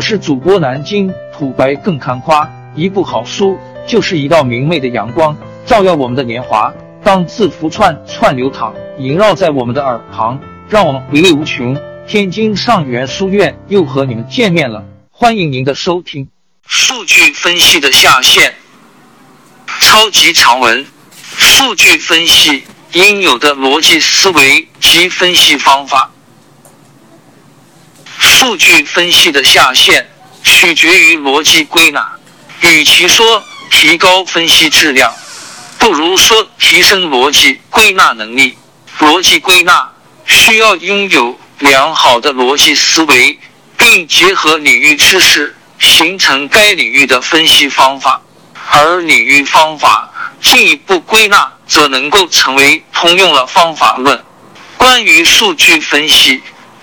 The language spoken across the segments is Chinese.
我是主播南京土白更看花，一部好书就是一道明媚的阳光，照耀我们的年华。当字符串串流淌，萦绕在我们的耳旁，让我们回味无穷。天津上元书院又和你们见面了，欢迎您的收听。数据分析的下限，超级长文。数据分析应有的逻辑思维及分析方法。数据分析的下限取决于逻辑归纳。与其说提高分析质量，不如说提升逻辑归纳能力。逻辑归纳需要拥有良好的逻辑思维，并结合领域知识，形成该领域的分析方法。而领域方法进一步归纳，则能够成为通用的方法论。关于数据分析。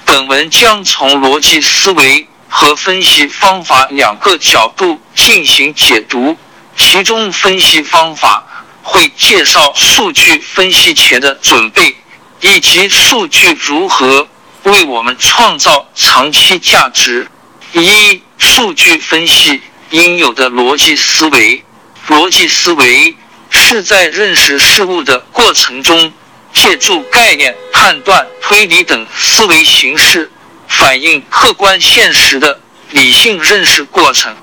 本文将从逻辑思维和分析方法两个角度进行解读，其中分析方法会介绍数据分析前的准备，以及数据如何为我们创造长期价值。一、数据分析应有的逻辑思维。逻辑思维是在认识事物的过程中。借助概念、判断、推理等思维形式，反映客观现实的理性认识过程。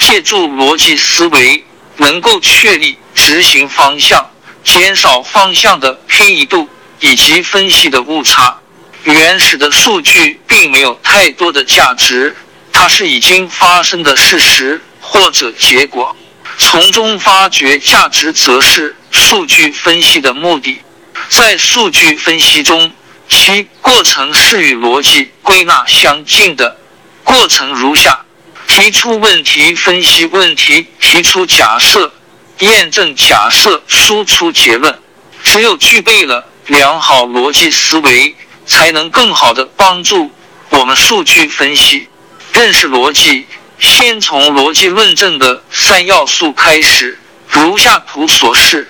借助逻辑思维，能够确立执行方向，减少方向的偏移度以及分析的误差。原始的数据并没有太多的价值，它是已经发生的事实或者结果。从中发掘价值，则是数据分析的目的。在数据分析中，其过程是与逻辑归纳相近的。过程如下：提出问题，分析问题，提出假设，验证假设，输出结论。只有具备了良好逻辑思维，才能更好的帮助我们数据分析。认识逻辑，先从逻辑论证的三要素开始，如下图所示。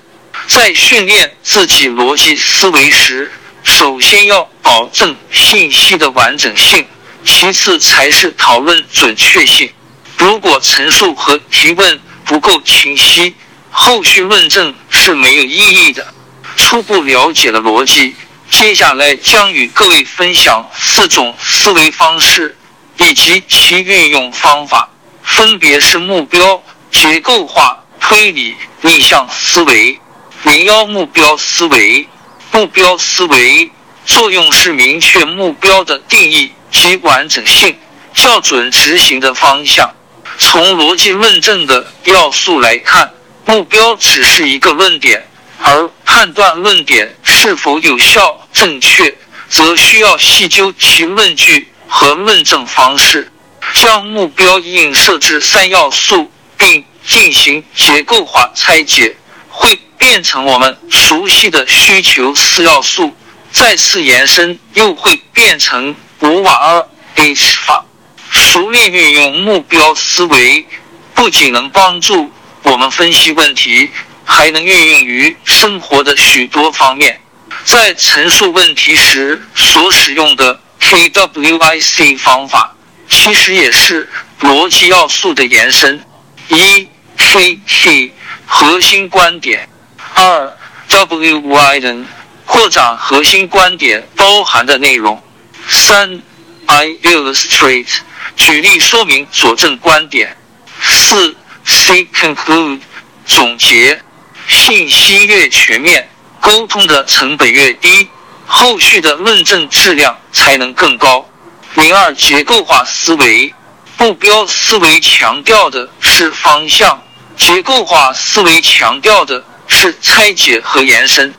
在训练自己逻辑思维时，首先要保证信息的完整性，其次才是讨论准确性。如果陈述和提问不够清晰，后续论证是没有意义的。初步了解了逻辑，接下来将与各位分享四种思维方式以及其运用方法，分别是目标、结构化、推理、逆向思维。零幺目标思维，目标思维作用是明确目标的定义及完整性，校准执行的方向。从逻辑论证的要素来看，目标只是一个论点，而判断论点是否有效、正确，则需要细究其论据和论证方式。将目标映射至三要素，并进行结构化拆解，会。变成我们熟悉的需求四要素，再次延伸又会变成五瓦尔 H 法。熟练运用目标思维，不仅能帮助我们分析问题，还能运用于生活的许多方面。在陈述问题时所使用的 KWIC 方法，其实也是逻辑要素的延伸。一 KT 核心观点。二 W Y N 扩展核心观点包含的内容。三 I illustrate 举例说明佐证观点。四 C conclude 总结。信息越全面，沟通的成本越低，后续的论证质量才能更高。零二结构化思维，目标思维强调的是方向，结构化思维强调的。是拆解和延伸，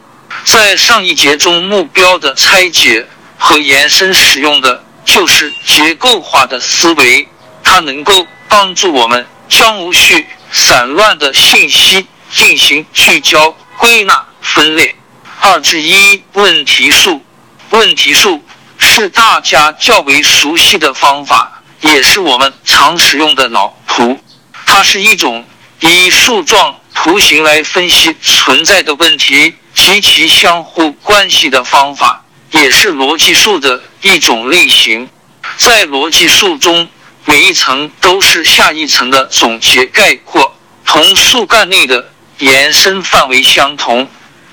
在上一节中，目标的拆解和延伸使用的就是结构化的思维，它能够帮助我们将无序、散乱的信息进行聚焦、归纳、分类。二至一问题数，问题数是大家较为熟悉的方法，也是我们常使用的脑图，它是一种以树状。图形来分析存在的问题及其相互关系的方法，也是逻辑树的一种类型。在逻辑树中，每一层都是下一层的总结概括，同树干内的延伸范围相同，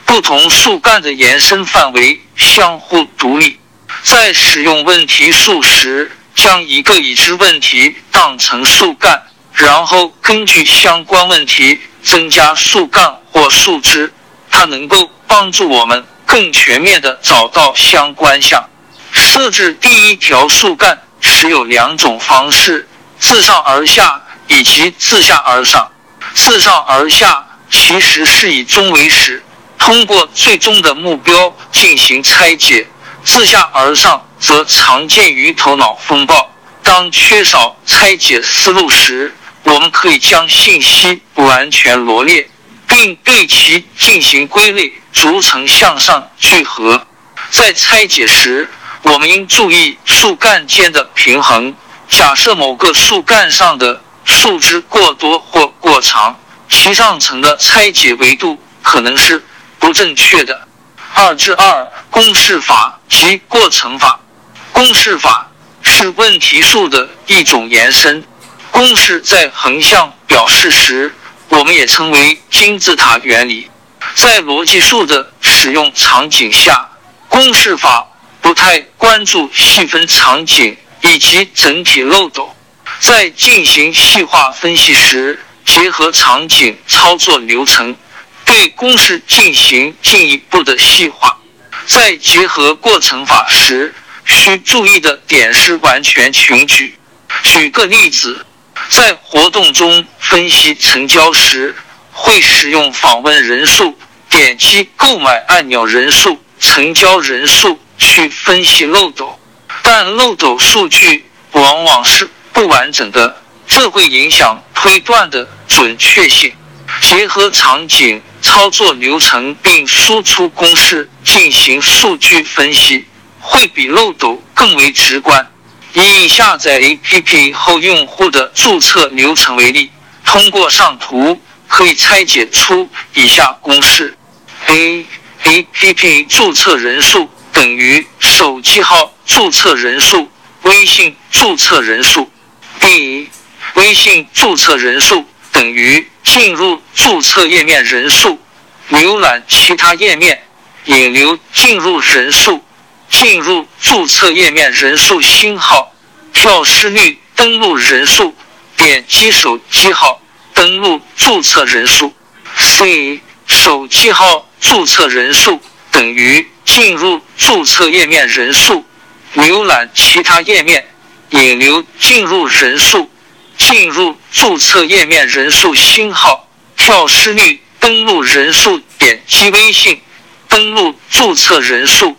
不同树干的延伸范围相互独立。在使用问题树时，将一个已知问题当成树干，然后根据相关问题增加树干或树枝，它能够帮助我们更全面的找到相关项。设置第一条树干时有两种方式：自上而下以及自下而上。自上而下其实是以终为始，通过最终的目标进行拆解；自下而上则常见于头脑风暴。当缺少拆解思路时，我们可以将信息完全罗列，并对其进行归类，逐层向上聚合。在拆解时，我们应注意树干间的平衡。假设某个树干上的树枝过多或过长，其上层的拆解维度可能是不正确的。二至二公式法及过程法。公式法是问题树的一种延伸。公式在横向表示时，我们也称为金字塔原理。在逻辑树的使用场景下，公式法。不太关注细分场景以及整体漏斗，在进行细化分析时，结合场景操作流程，对公式进行进一步的细化。在结合过程法时，需注意的点是完全群举。举个例子，在活动中分析成交时，会使用访问人数、点击购买按钮人数、成交人数。去分析漏斗，但漏斗数据往往是不完整的，这会影响推断的准确性。结合场景操作流程并输出公式进行数据分析，会比漏斗更为直观。以下载 APP 后用户的注册流程为例，通过上图可以拆解出以下公式：A APP 注册人数。等于手机号注册人数，微信注册人数。B 微信注册人数等于进入注册页面人数，浏览其他页面引流进入人数，进入注册页面人数星号，跳失率登录人数，点击手机号登录注册人数。C 手机号注册人数等于。进入注册页面人数，浏览其他页面引流进入人数，进入注册页面人数星号，跳失率登录人数，点击微信登录注册人数，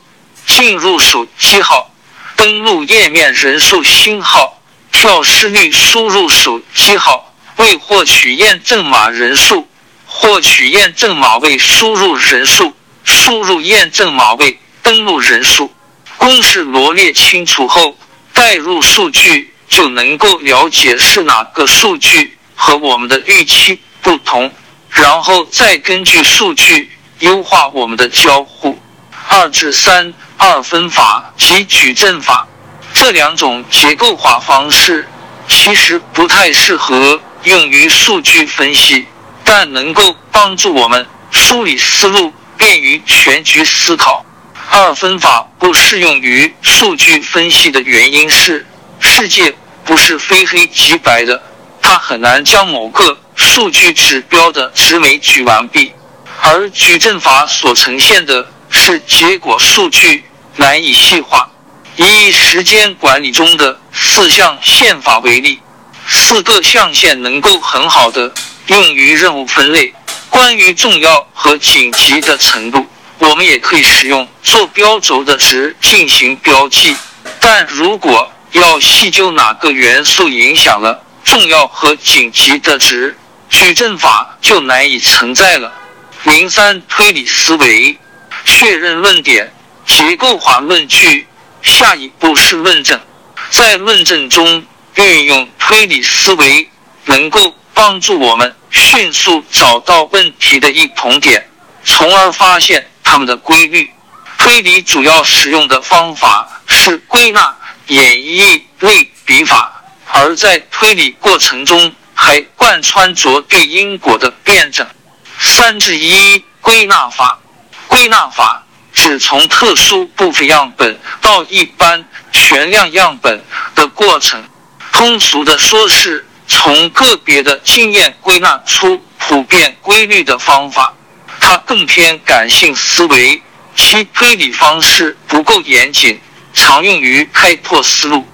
进入手机号登录页面人数星号，跳失率输入手机号未获取验证码人数，获取验证码未输入人数。输入验证码未登录人数，公式罗列清楚后，代入数据就能够了解是哪个数据和我们的预期不同，然后再根据数据优化我们的交互。二至三二分法及矩阵法这两种结构化方式其实不太适合用于数据分析，但能够帮助我们梳理思路。便于全局思考。二分法不适用于数据分析的原因是，世界不是非黑即白的，它很难将某个数据指标的值枚举完毕。而矩阵法所呈现的是结果数据，难以细化。以时间管理中的四象限法为例，四个象限能够很好的用于任务分类。关于重要和紧急的程度，我们也可以使用坐标轴的值进行标记。但如果要细究哪个元素影响了重要和紧急的值，矩阵法就难以存在了。零三推理思维，确认论点，结构化论据。下一步是论证，在论证中运用推理思维，能够帮助我们。迅速找到问题的异同点，从而发现它们的规律。推理主要使用的方法是归纳、演绎、类比法，而在推理过程中还贯穿着对因果的辩证。三至一归纳法，归纳法指从特殊部分样本到一般全量样本的过程。通俗的说，是从个别的经验归纳出普遍规律的方法。它更偏感性思维，其推理方式不够严谨，常用于开拓思路。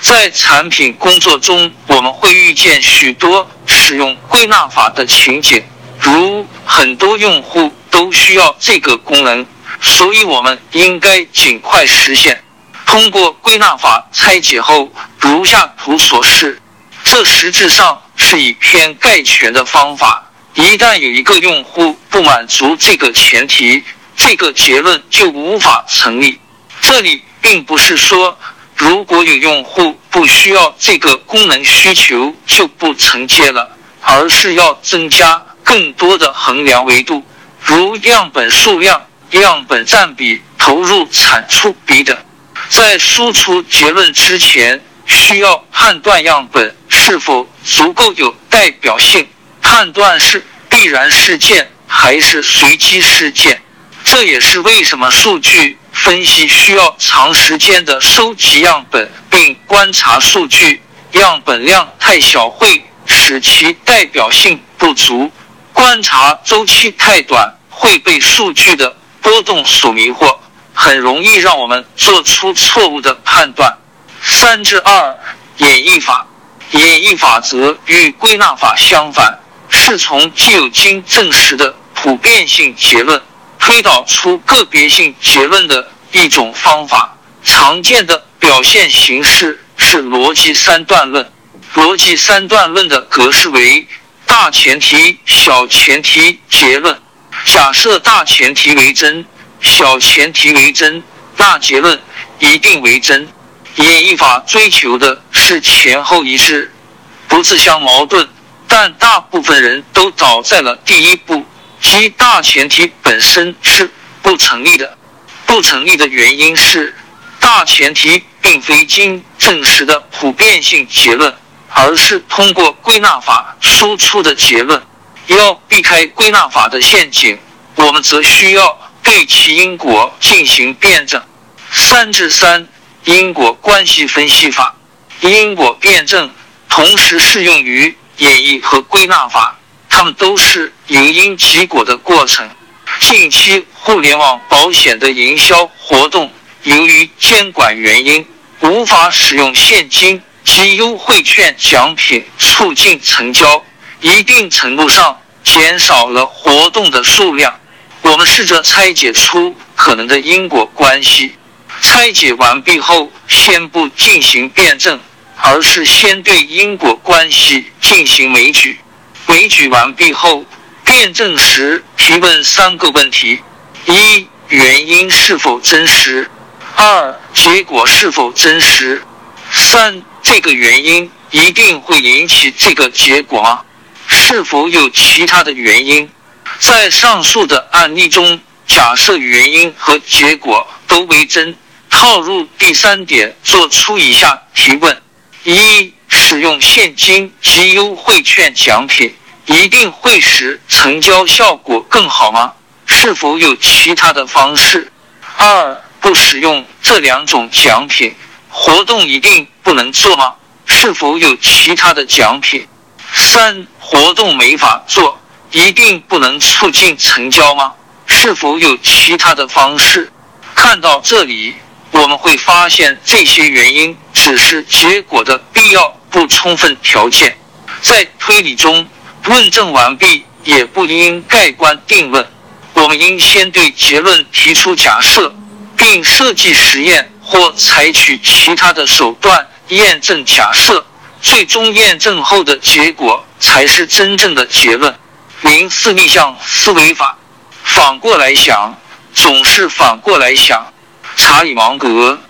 在产品工作中，我们会遇见许多使用归纳法的情景，如很多用户都需要这个功能，所以我们应该尽快实现。通过归纳法拆解后，如下图所示，这实质上是以偏概全的方法。一旦有一个用户不满足这个前提，这个结论就无法成立。这里并不是说，如果有用户不需要这个功能需求就不承接了，而是要增加更多的衡量维度，如样本数量、样本占比、投入产出比等。在输出结论之前，需要判断样本是否足够有代表性。判断是必然事件还是随机事件，这也是为什么数据分析需要长时间的收集样本并观察数据。样本量太小会使其代表性不足，观察周期太短会被数据的波动所迷惑，很容易让我们做出错误的判断。三至二演绎法，演绎法则与归纳法相反。是从既有经证实的普遍性结论推导出个别性结论的一种方法。常见的表现形式是逻辑三段论。逻辑三段论的格式为：大前提、小前提、结论。假设大前提为真，小前提为真，那结论一定为真。演绎法追求的是前后一致，不自相矛盾。但大部分人都倒在了第一步，即大前提本身是不成立的。不成立的原因是，大前提并非经证实的普遍性结论，而是通过归纳法输出的结论。要避开归纳法的陷阱，我们则需要对其因果进行辩证。三至三因果关系分析法，因果辩证同时适用于。演绎和归纳法，它们都是由因及果的过程。近期互联网保险的营销活动，由于监管原因，无法使用现金及优惠券奖品促进成交，一定程度上减少了活动的数量。我们试着拆解出可能的因果关系，拆解完毕后，先不进行辩证。而是先对因果关系进行枚举，枚举完毕后，辩证时提问三个问题：一、原因是否真实；二、结果是否真实；三、这个原因一定会引起这个结果吗？是否有其他的原因？在上述的案例中，假设原因和结果都为真，套入第三点，做出以下提问。一、使用现金及优惠券奖品一定会使成交效果更好吗？是否有其他的方式？二、不使用这两种奖品，活动一定不能做吗？是否有其他的奖品？三、活动没法做，一定不能促进成交吗？是否有其他的方式？看到这里。我们会发现，这些原因只是结果的必要不充分条件。在推理中，论证完毕也不应盖棺定论。我们应先对结论提出假设，并设计实验或采取其他的手段验证假设。最终验证后的结果才是真正的结论。零四逆向思维法，反过来想，总是反过来想。查理芒格，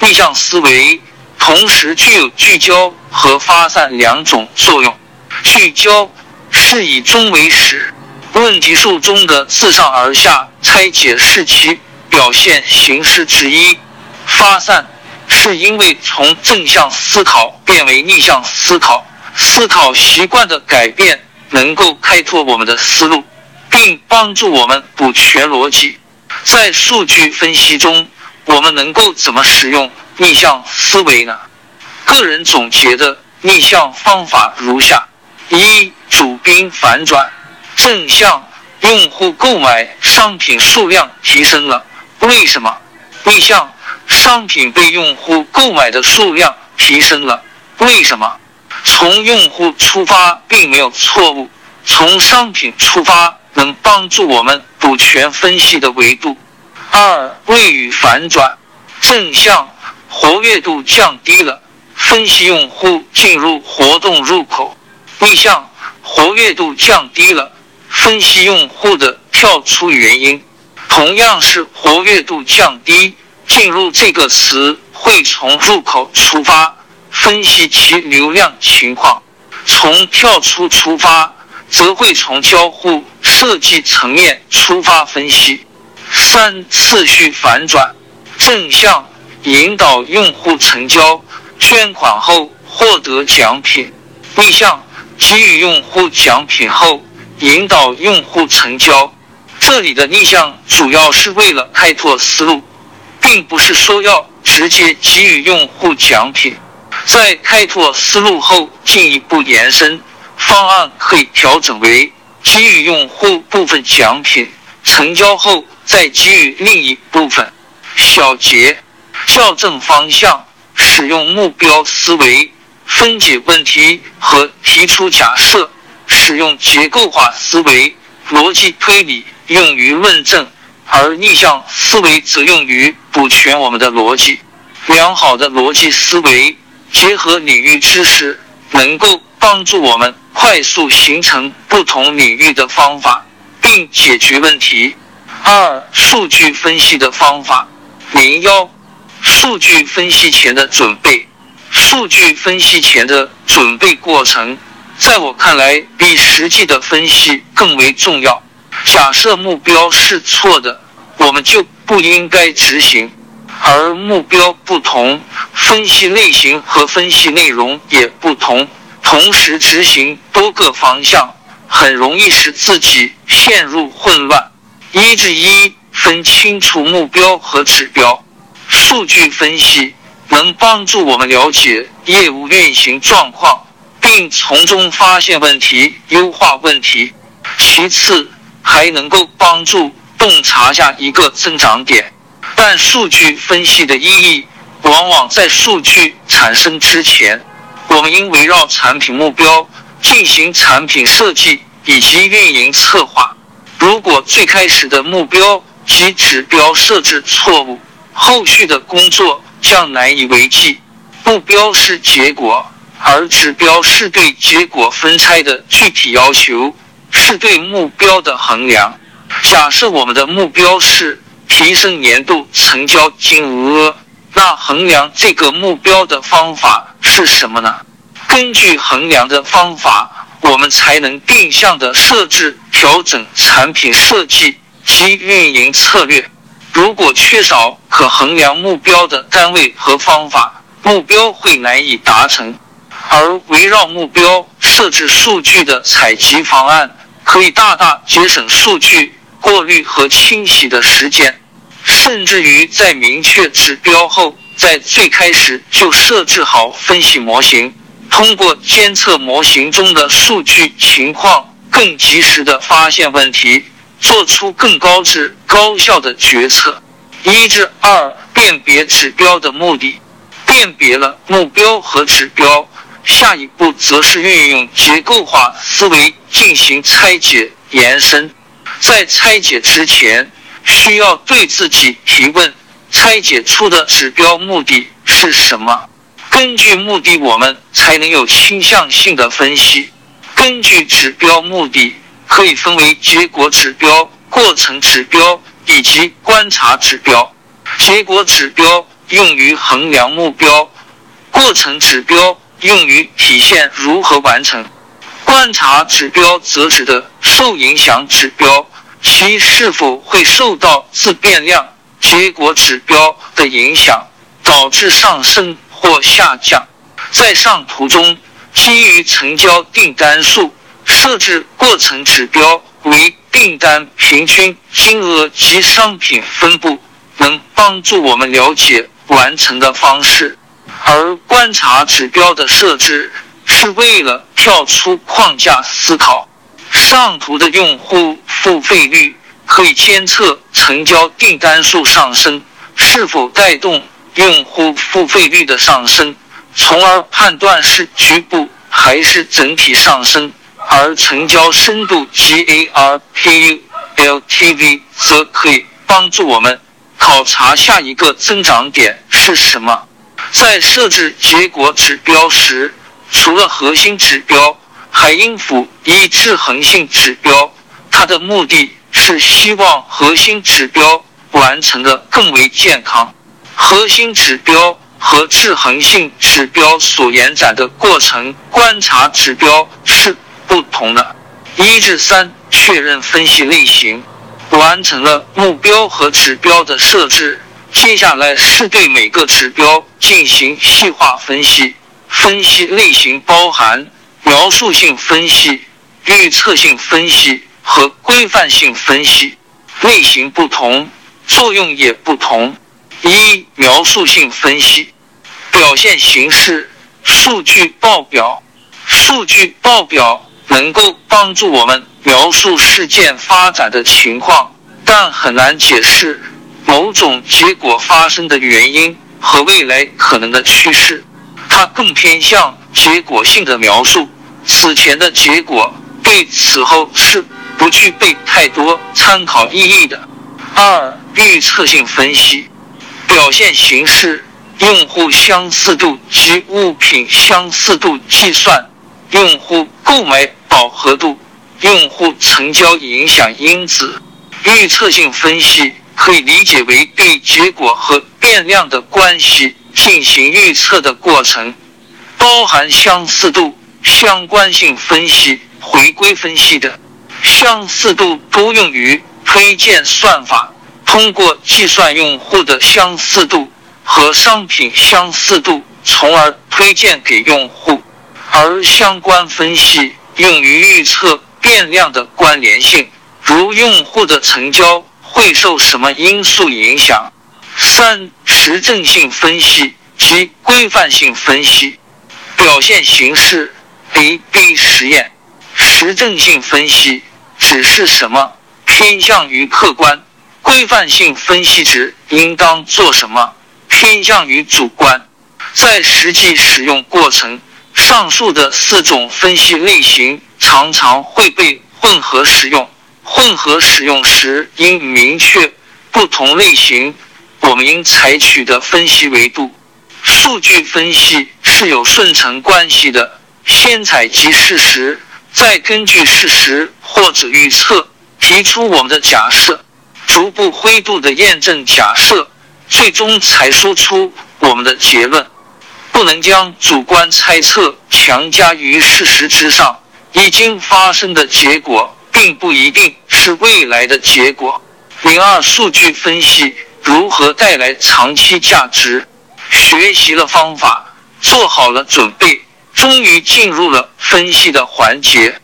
逆向思维同时具有聚焦和发散两种作用。聚焦是以终为始，问题数中的自上而下拆解是其表现形式之一；发散是因为从正向思考变为逆向思考，思考习惯的改变能够开拓我们的思路，并帮助我们补全逻辑。在数据分析中，我们能够怎么使用逆向思维呢？个人总结的逆向方法如下：一、主宾反转，正向，用户购买商品数量提升了，为什么？逆向，商品被用户购买的数量提升了，为什么？从用户出发并没有错误，从商品出发能帮助我们补全分析的维度。二、谓语反转，正向，活跃度降低了，分析用户进入活动入口；逆向，活跃度降低了，分析用户的跳出原因。同样是活跃度降低，进入这个词会从入口出发，分析其流量情况；从跳出出发，则会从交互设计层面出发分析。三次序反转，正向引导用户成交，捐款后获得奖品；逆向给予用户奖品后引导用户成交。这里的逆向主要是为了开拓思路，并不是说要直接给予用户奖品。在开拓思路后进一步延伸，方案可以调整为给予用户部分奖品，成交后。再给予另一部分小结，校正方向，使用目标思维分解问题和提出假设，使用结构化思维逻辑推理用于论证，而逆向思维则用于补全我们的逻辑。良好的逻辑思维结合领域知识，能够帮助我们快速形成不同领域的方法，并解决问题。二、数据分析的方法。零幺，数据分析前的准备。数据分析前的准备过程，在我看来，比实际的分析更为重要。假设目标是错的，我们就不应该执行；而目标不同，分析类型和分析内容也不同，同时执行多个方向，很容易使自己陷入混乱。一至一分清楚目标和指标，数据分析能帮助我们了解业务运行状况，并从中发现问题、优化问题。其次，还能够帮助洞察下一个增长点。但数据分析的意义往往在数据产生之前。我们应围绕产品目标进行产品设计以及运营策划。如果最开始的目标及指标设置错误，后续的工作将难以为继。目标是结果，而指标是对结果分拆的具体要求，是对目标的衡量。假设我们的目标是提升年度成交金额，那衡量这个目标的方法是什么呢？根据衡量的方法。我们才能定向的设置、调整产品设计及运营策略。如果缺少可衡量目标的单位和方法，目标会难以达成。而围绕目标设置数据的采集方案，可以大大节省数据过滤和清洗的时间，甚至于在明确指标后，在最开始就设置好分析模型。通过监测模型中的数据情况，更及时的发现问题，做出更高质高效的决策。一至二，辨别指标的目的，辨别了目标和指标，下一步则是运用结构化思维进行拆解延伸。在拆解之前，需要对自己提问：拆解出的指标目的是什么？根据目的，我们才能有倾向性的分析。根据指标目的，可以分为结果指标、过程指标以及观察指标。结果指标用于衡量目标，过程指标用于体现如何完成，观察指标则指的受影响指标，其是否会受到自变量结果指标的影响。导致上升或下降。在上图中，基于成交订单数设置过程指标为订单平均金额及商品分布，能帮助我们了解完成的方式。而观察指标的设置是为了跳出框架思考。上图的用户付费率可以监测成交订单数上升是否带动用户付费率的上升，从而判断是局部还是整体上升。而成交深度 G A R P U L T V 则可以帮助我们考察下一个增长点是什么。在设置结果指标时，除了核心指标，还应辅以制衡性指标。它的目的是希望核心指标完成的更为健康。核心指标和制衡性指标所延展的过程观察指标是不同的。一至三，确认分析类型，完成了目标和指标的设置。接下来是对每个指标进行细化分析，分析类型包含描述性分析、预测性分析和规范性分析。类型不同，作用也不同。一、描述性分析，表现形式、数据报表。数据报表能够帮助我们描述事件发展的情况，但很难解释。某种结果发生的原因和未来可能的趋势，它更偏向结果性的描述。此前的结果对此后是不具备太多参考意义的。二、预测性分析，表现形式：用户相似度及物品相似度计算，用户购买饱和度，用户成交影响因子。预测性分析。可以理解为对结果和变量的关系进行预测的过程，包含相似度、相关性分析、回归分析的。相似度多用于推荐算法，通过计算用户的相似度和商品相似度，从而推荐给用户；而相关分析用于预测变量的关联性，如用户的成交。会受什么因素影响？三、实证性分析及规范性分析表现形式：A/B 实验。实证性分析指是什么？偏向于客观。规范性分析指应当做什么？偏向于主观。在实际使用过程，上述的四种分析类型常常会被混合使用。混合使用时，应明确不同类型我们应采取的分析维度。数据分析是有顺承关系的，先采集事实，再根据事实或者预测提出我们的假设，逐步灰度的验证假设，最终才输出我们的结论。不能将主观猜测强加于事实之上，已经发生的结果。并不一定是未来的结果。零二，数据分析如何带来长期价值？学习了方法，做好了准备，终于进入了分析的环节。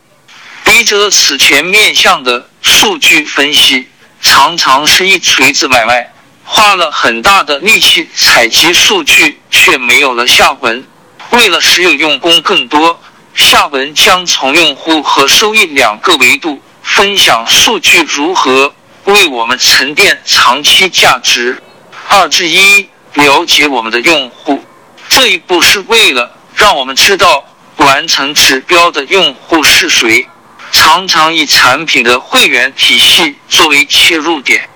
笔者此前面向的数据分析，常常是一锤子买卖，花了很大的力气采集数据，却没有了下文。为了使有用功更多。下文将从用户和收益两个维度分享数据如何为我们沉淀长期价值。二至一，了解我们的用户。这一步是为了让我们知道完成指标的用户是谁。常常以产品的会员体系作为切入点，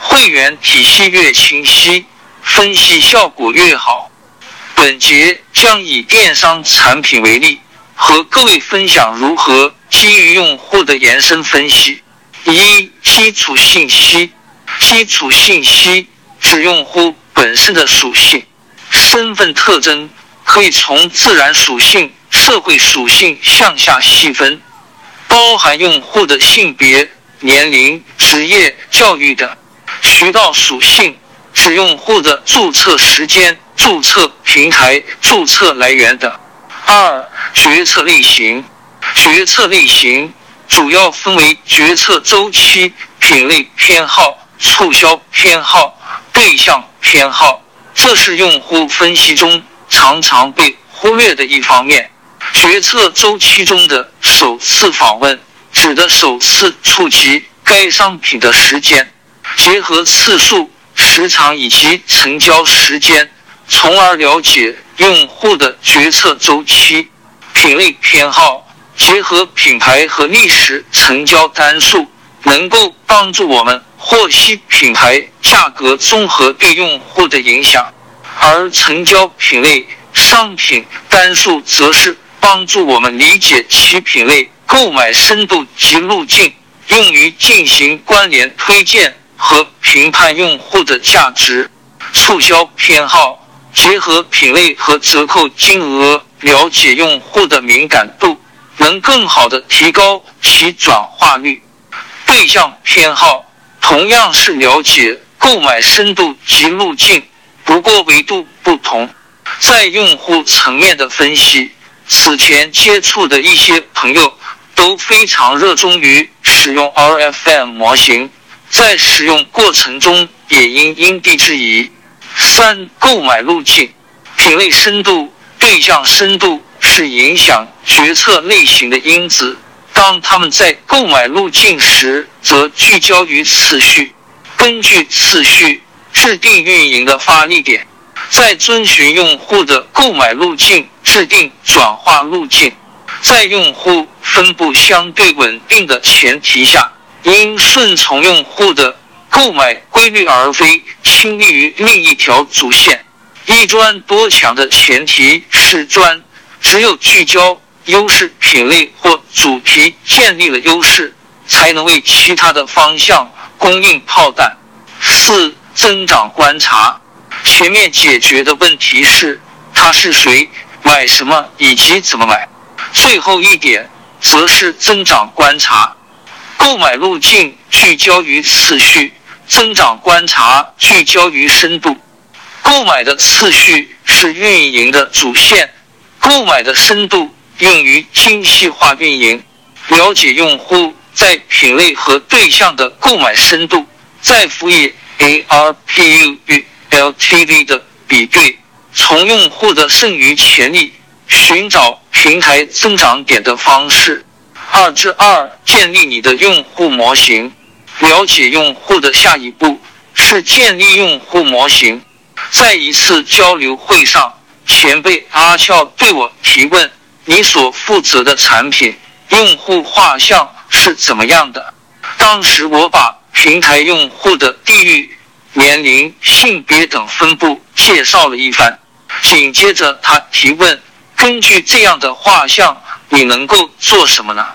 会员体系越清晰，分析效果越好。本节将以电商产品为例。和各位分享如何基于用户的延伸分析。一、基础信息。基础信息指用户本身的属性、身份特征，可以从自然属性、社会属性向下细分，包含用户的性别、年龄、职业、教育等。渠道属性指用户的注册时间、注册平台、注册来源等。二、决策类型。决策类型主要分为决策周期、品类偏好、促销偏好、对象偏好，这是用户分析中常常被忽略的一方面。决策周期中的首次访问指的首次触及该商品的时间，结合次数、时长以及成交时间，从而了解用户的决策周期。品类偏好结合品牌和历史成交单数，能够帮助我们获悉品牌价格综合对用户的影响；而成交品类商品单数则是。帮助我们理解其品类购买深度及路径，用于进行关联推荐和评判用户的价值。促销偏好结合品类和折扣金额，了解用户的敏感度，能更好的提高其转化率。对象偏好同样是了解购买深度及路径，不过维度不同，在用户层面的分析。此前接触的一些朋友都非常热衷于使用 RFM 模型，在使用过程中也因因地制宜。三、购买路径、品类深度、对象深度是影响决策类型的因子。当他们在购买路径时，则聚焦于次序，根据次序制定运营的发力点。在遵循用户的购买路径，制定转化路径。在用户分布相对稳定的前提下，应顺从用户的购买规律，而非倾力于另一条主线。一专多强的前提是专，只有聚焦优势品类或主题，建立了优势，才能为其他的方向供应炮弹。四、增长观察。前面解决的问题是他是谁、买什么以及怎么买。最后一点则是增长观察。购买路径聚焦于次序，增长观察聚焦于深度。购买的次序是运营的主线，购买的深度用于精细化运营，了解用户在品类和对象的购买深度，再辅以 ARPU 与。LTV 的比对，从用户的剩余潜力寻找平台增长点的方式。二至二，建立你的用户模型。了解用户的下一步是建立用户模型。在一次交流会上，前辈阿俏对我提问：“你所负责的产品用户画像是怎么样的？”当时我把平台用户的地域。年龄、性别等分布介绍了一番，紧接着他提问：“根据这样的画像，你能够做什么呢？”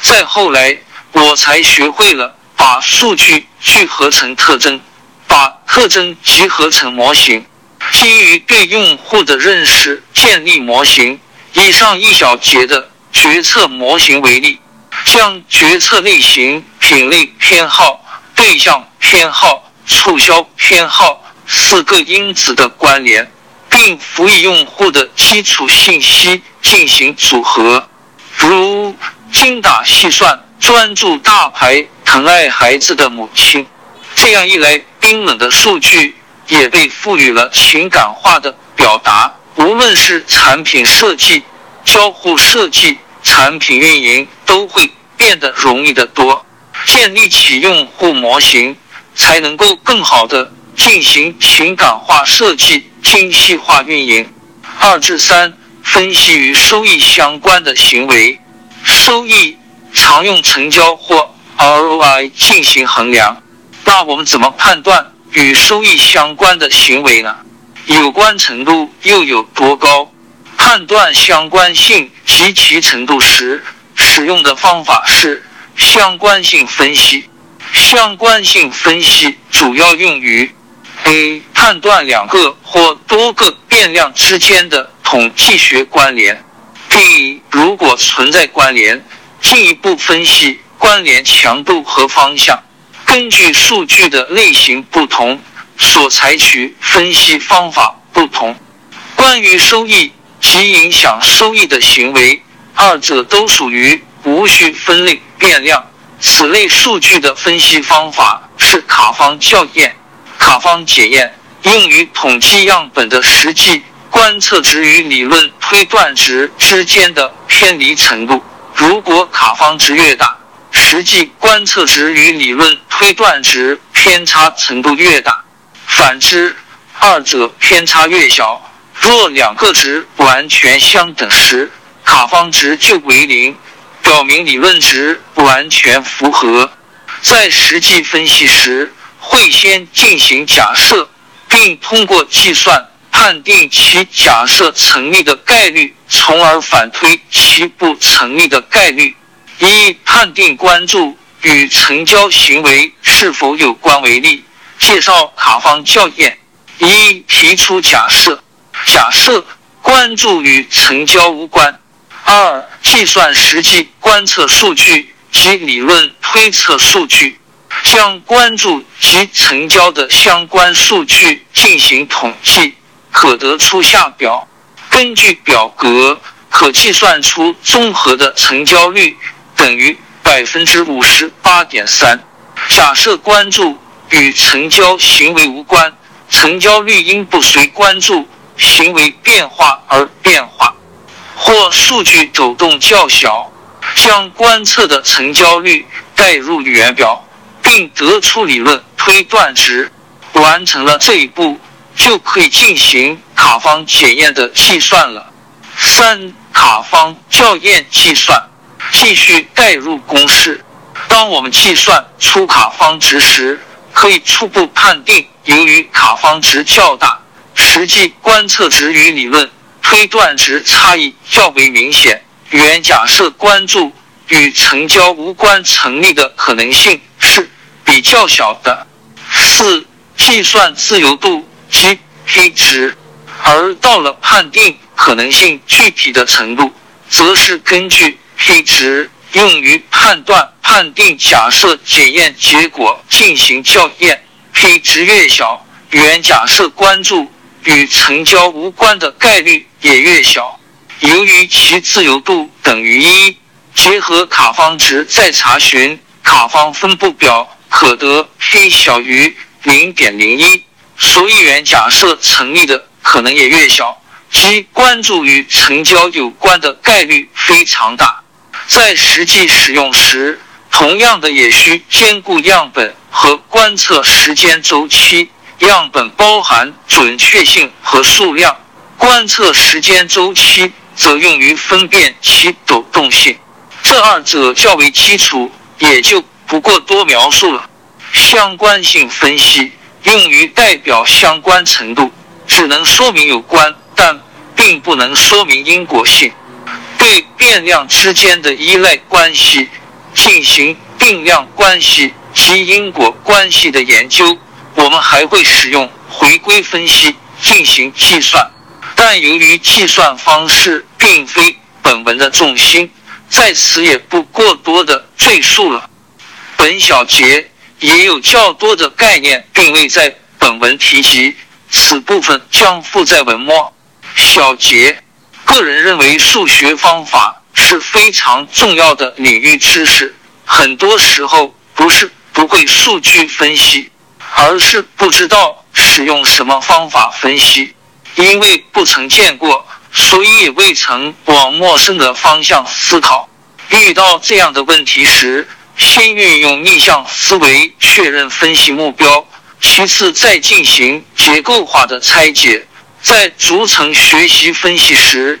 再后来，我才学会了把数据聚合成特征，把特征集合成模型，基于对用户的认识建立模型。以上一小节的决策模型为例，将决策类型、品类偏好、对象偏好。促销偏好四个因子的关联，并辅以用户的基础信息进行组合，如精打细算、专注大牌、疼爱孩子的母亲。这样一来，冰冷的数据也被赋予了情感化的表达。无论是产品设计、交互设计、产品运营，都会变得容易得多。建立起用户模型。才能够更好的进行情感化设计、精细化运营。二至三，分析与收益相关的行为。收益常用成交或 ROI 进行衡量。那我们怎么判断与收益相关的行为呢？有关程度又有多高？判断相关性及其程度时，使用的方法是相关性分析。相关性分析主要用于：A. 判断两个或多个变量之间的统计学关联；B. 如果存在关联，进一步分析关联强度和方向。根据数据的类型不同，所采取分析方法不同。关于收益及影响收益的行为，二者都属于无需分类变量。此类数据的分析方法是卡方校验、卡方检验，用于统计样本的实际观测值与理论推断值之间的偏离程度。如果卡方值越大，实际观测值与理论推断值偏差程度越大；反之，二者偏差越小。若两个值完全相等时，卡方值就为零。表明理论值完全符合。在实际分析时，会先进行假设，并通过计算判定其假设成立的概率，从而反推其不成立的概率。以判定关注与成交行为是否有关为例，介绍卡方校验：一、提出假设，假设关注与成交无关。二、计算实际观测数据及理论推测数据，将关注及成交的相关数据进行统计，可得出下表。根据表格，可计算出综合的成交率等于百分之五十八点三。假设关注与成交行为无关，成交率应不随关注行为变化而变化。或数据抖动较小，将观测的成交率代入语言表，并得出理论推断值。完成了这一步，就可以进行卡方检验的计算了。三、卡方校验计算，继续代入公式。当我们计算出卡方值时，可以初步判定，由于卡方值较大，实际观测值与理论。推断值差异较为明显，原假设关注与成交无关成立的可能性是比较小的。四、计算自由度及 P 值，而到了判定可能性具体的程度，则是根据 P 值用于判断判定假设检验结果进行校验，P 值越小，原假设关注。与成交无关的概率也越小。由于其自由度等于一，结合卡方值再查询卡方分布表，可得 p 小于零点零一，所以原假设成立的可能也越小，即关注与成交有关的概率非常大。在实际使用时，同样的也需兼顾样本和观测时间周期。样本包含准确性和数量，观测时间周期则用于分辨其抖动性。这二者较为基础，也就不过多描述了。相关性分析用于代表相关程度，只能说明有关，但并不能说明因果性。对变量之间的依赖关系进行定量关系及因果关系的研究。我们还会使用回归分析进行计算，但由于计算方式并非本文的重心，在此也不过多的赘述了。本小节也有较多的概念并未在本文提及，此部分将附在文末。小节，个人认为数学方法是非常重要的领域知识，很多时候不是不会数据分析。而是不知道使用什么方法分析，因为不曾见过，所以也未曾往陌生的方向思考。遇到这样的问题时，先运用逆向思维确认分析目标，其次再进行结构化的拆解。在逐层学习分析时，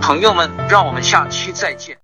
朋友们，让我们下期再见。